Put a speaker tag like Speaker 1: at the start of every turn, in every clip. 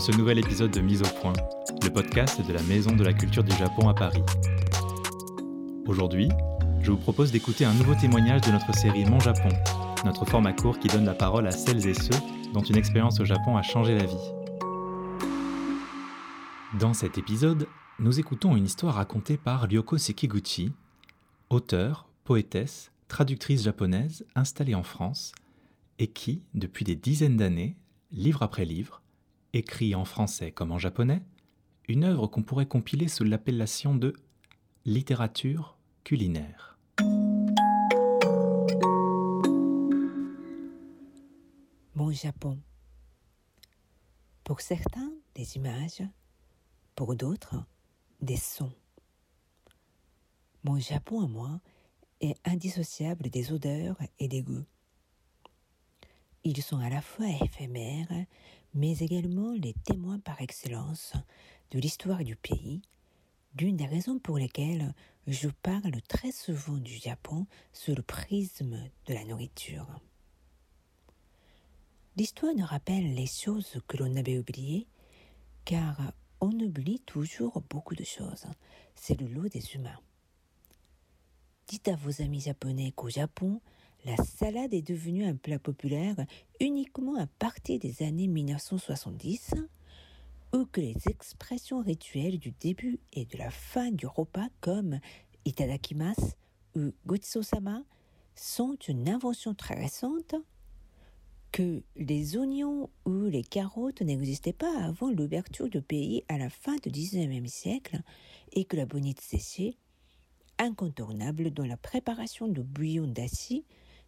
Speaker 1: dans ce nouvel épisode de Mise au point, le podcast de la Maison de la Culture du Japon à Paris. Aujourd'hui, je vous propose d'écouter un nouveau témoignage de notre série Mon Japon, notre format court qui donne la parole à celles et ceux dont une expérience au Japon a changé la vie. Dans cet épisode, nous écoutons une histoire racontée par Ryoko Sekiguchi, auteure, poétesse, traductrice japonaise installée en France et qui, depuis des dizaines d'années, livre après livre, écrit en français comme en japonais, une œuvre qu'on pourrait compiler sous l'appellation de littérature culinaire.
Speaker 2: Mon Japon. Pour certains, des images, pour d'autres, des sons. Mon Japon à moi est indissociable des odeurs et des goûts. Ils sont à la fois éphémères, mais également les témoins par excellence de l'histoire du pays, d'une des raisons pour lesquelles je parle très souvent du Japon sous le prisme de la nourriture. L'histoire nous rappelle les choses que l'on avait oubliées, car on oublie toujours beaucoup de choses. C'est le lot des humains. Dites à vos amis japonais qu'au Japon, la salade est devenue un plat populaire uniquement à partir des années 1970, ou que les expressions rituelles du début et de la fin du repas comme itadakimasu ou gochiso-sama sont une invention très récente, que les oignons ou les carottes n'existaient pas avant l'ouverture du pays à la fin du XIXe siècle et que la bonite séchée, incontournable dans la préparation de bouillon d'acier,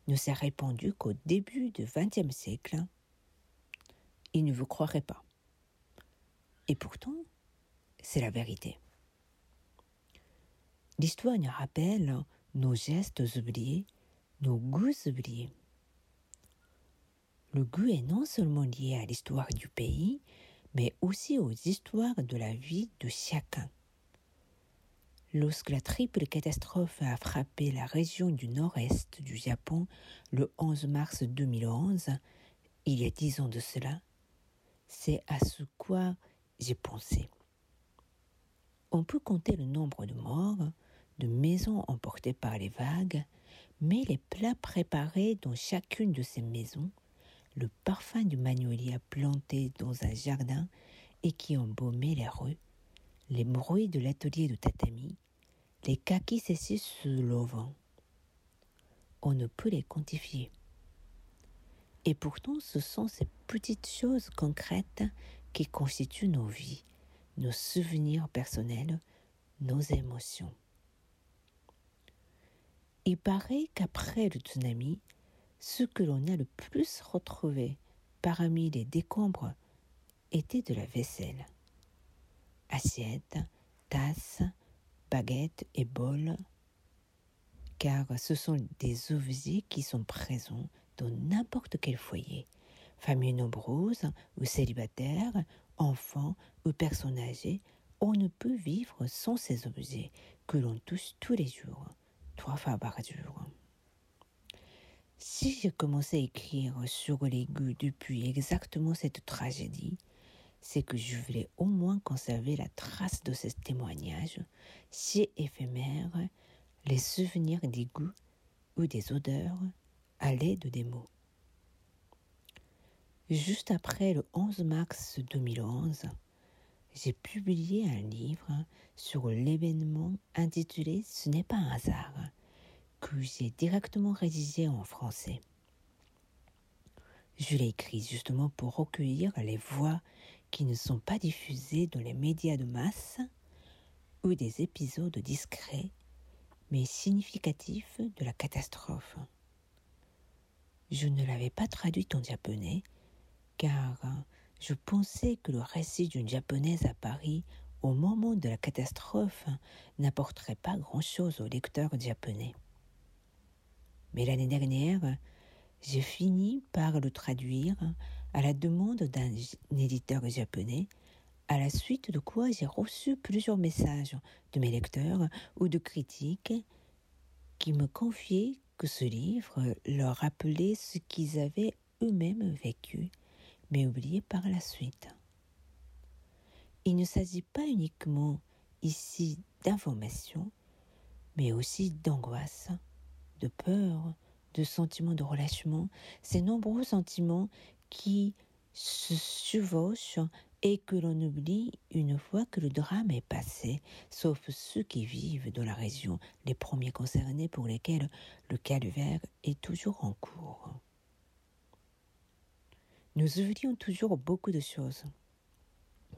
Speaker 2: ne s'est répandu qu'au début du XXe siècle. Il ne vous croirait pas. Et pourtant, c'est la vérité. L'histoire nous rappelle nos gestes oubliés, nos goûts oubliés. Le goût est non seulement lié à l'histoire du pays, mais aussi aux histoires de la vie de chacun. Lorsque la triple catastrophe a frappé la région du nord-est du Japon le 11 mars 2011, il y a dix ans de cela, c'est à ce quoi j'ai pensé. On peut compter le nombre de morts, de maisons emportées par les vagues, mais les plats préparés dans chacune de ces maisons, le parfum du magnolia planté dans un jardin et qui embaumait les rues, les bruits de l'atelier de tatami, les kakis séchés sous l'auvent. On ne peut les quantifier. Et pourtant, ce sont ces petites choses concrètes qui constituent nos vies, nos souvenirs personnels, nos émotions. Il paraît qu'après le tsunami, ce que l'on a le plus retrouvé parmi les décombres était de la vaisselle. Assiettes, tasses, baguettes et bols, car ce sont des objets qui sont présents dans n'importe quel foyer, famille nombreuse ou célibataire, enfants ou personnes âgées, on ne peut vivre sans ces objets que l'on touche tous les jours, trois fois par jour. Si j'ai commencé à écrire sur les depuis exactement cette tragédie, c'est que je voulais au moins conserver la trace de ce témoignage, si éphémère, les souvenirs des goûts ou des odeurs à l'aide des mots. Juste après le 11 mars 2011, j'ai publié un livre sur l'événement intitulé Ce n'est pas un hasard, que j'ai directement rédigé en français. Je l'ai écrit justement pour recueillir les voix qui ne sont pas diffusés dans les médias de masse ou des épisodes discrets mais significatifs de la catastrophe. Je ne l'avais pas traduit en japonais car je pensais que le récit d'une japonaise à Paris au moment de la catastrophe n'apporterait pas grand-chose aux lecteurs japonais. Mais l'année dernière, j'ai fini par le traduire à la demande d'un éditeur japonais, à la suite de quoi j'ai reçu plusieurs messages de mes lecteurs ou de critiques qui me confiaient que ce livre leur rappelait ce qu'ils avaient eux-mêmes vécu, mais oublié par la suite. il ne s'agit pas uniquement ici d'information, mais aussi d'angoisse, de peur, de sentiments de relâchement, ces nombreux sentiments qui se chevauchent et que l'on oublie une fois que le drame est passé, sauf ceux qui vivent dans la région, les premiers concernés pour lesquels le calvaire est toujours en cours. Nous oublions toujours beaucoup de choses.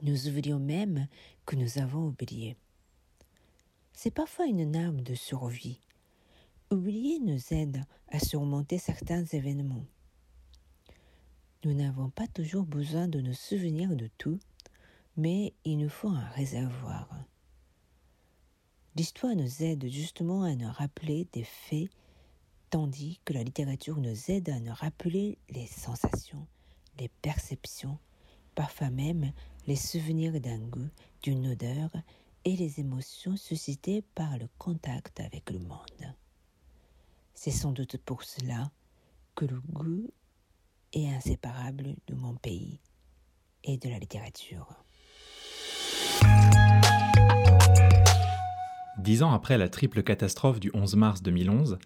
Speaker 2: Nous oublions même que nous avons oublié. C'est parfois une arme de survie. Oublier nous aide à surmonter certains événements. Nous n'avons pas toujours besoin de nous souvenir de tout, mais il nous faut un réservoir. L'histoire nous aide justement à nous rappeler des faits, tandis que la littérature nous aide à nous rappeler les sensations, les perceptions, parfois même les souvenirs d'un goût, d'une odeur et les émotions suscitées par le contact avec le monde. C'est sans doute pour cela que le goût est inséparable de mon pays et de la littérature.
Speaker 1: Dix ans après la triple catastrophe du 11 mars 2011,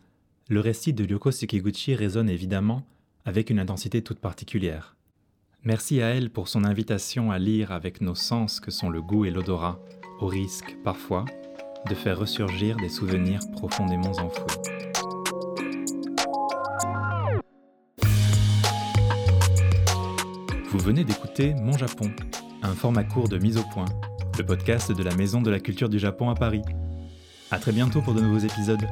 Speaker 1: le récit de Ryoko Sekiguchi résonne évidemment avec une intensité toute particulière. Merci à elle pour son invitation à lire avec nos sens que sont le goût et l'odorat, au risque, parfois, de faire ressurgir des souvenirs profondément enfouis. Vous venez d'écouter Mon Japon, un format court de mise au point, le podcast de la Maison de la Culture du Japon à Paris. À très bientôt pour de nouveaux épisodes.